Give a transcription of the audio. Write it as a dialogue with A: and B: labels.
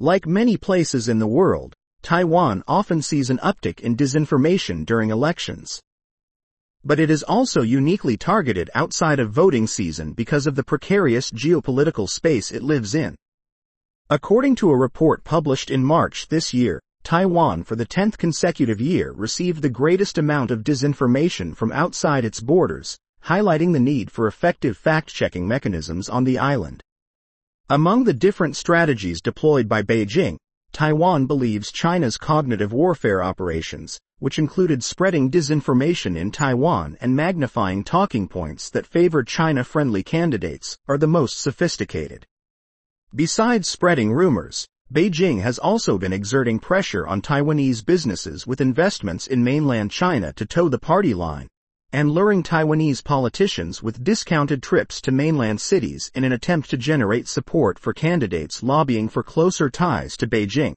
A: Like many places in the world, Taiwan often sees an uptick in disinformation during elections. But it is also uniquely targeted outside of voting season because of the precarious geopolitical space it lives in. According to a report published in March this year, Taiwan for the 10th consecutive year received the greatest amount of disinformation from outside its borders, highlighting the need for effective fact-checking mechanisms on the island. Among the different strategies deployed by Beijing, Taiwan believes China's cognitive warfare operations, which included spreading disinformation in Taiwan and magnifying talking points that favor China-friendly candidates, are the most sophisticated. Besides spreading rumors, Beijing has also been exerting pressure on Taiwanese businesses with investments in mainland China to toe the party line, and luring Taiwanese politicians with discounted trips to mainland cities in an attempt to generate support for candidates lobbying for closer ties to Beijing.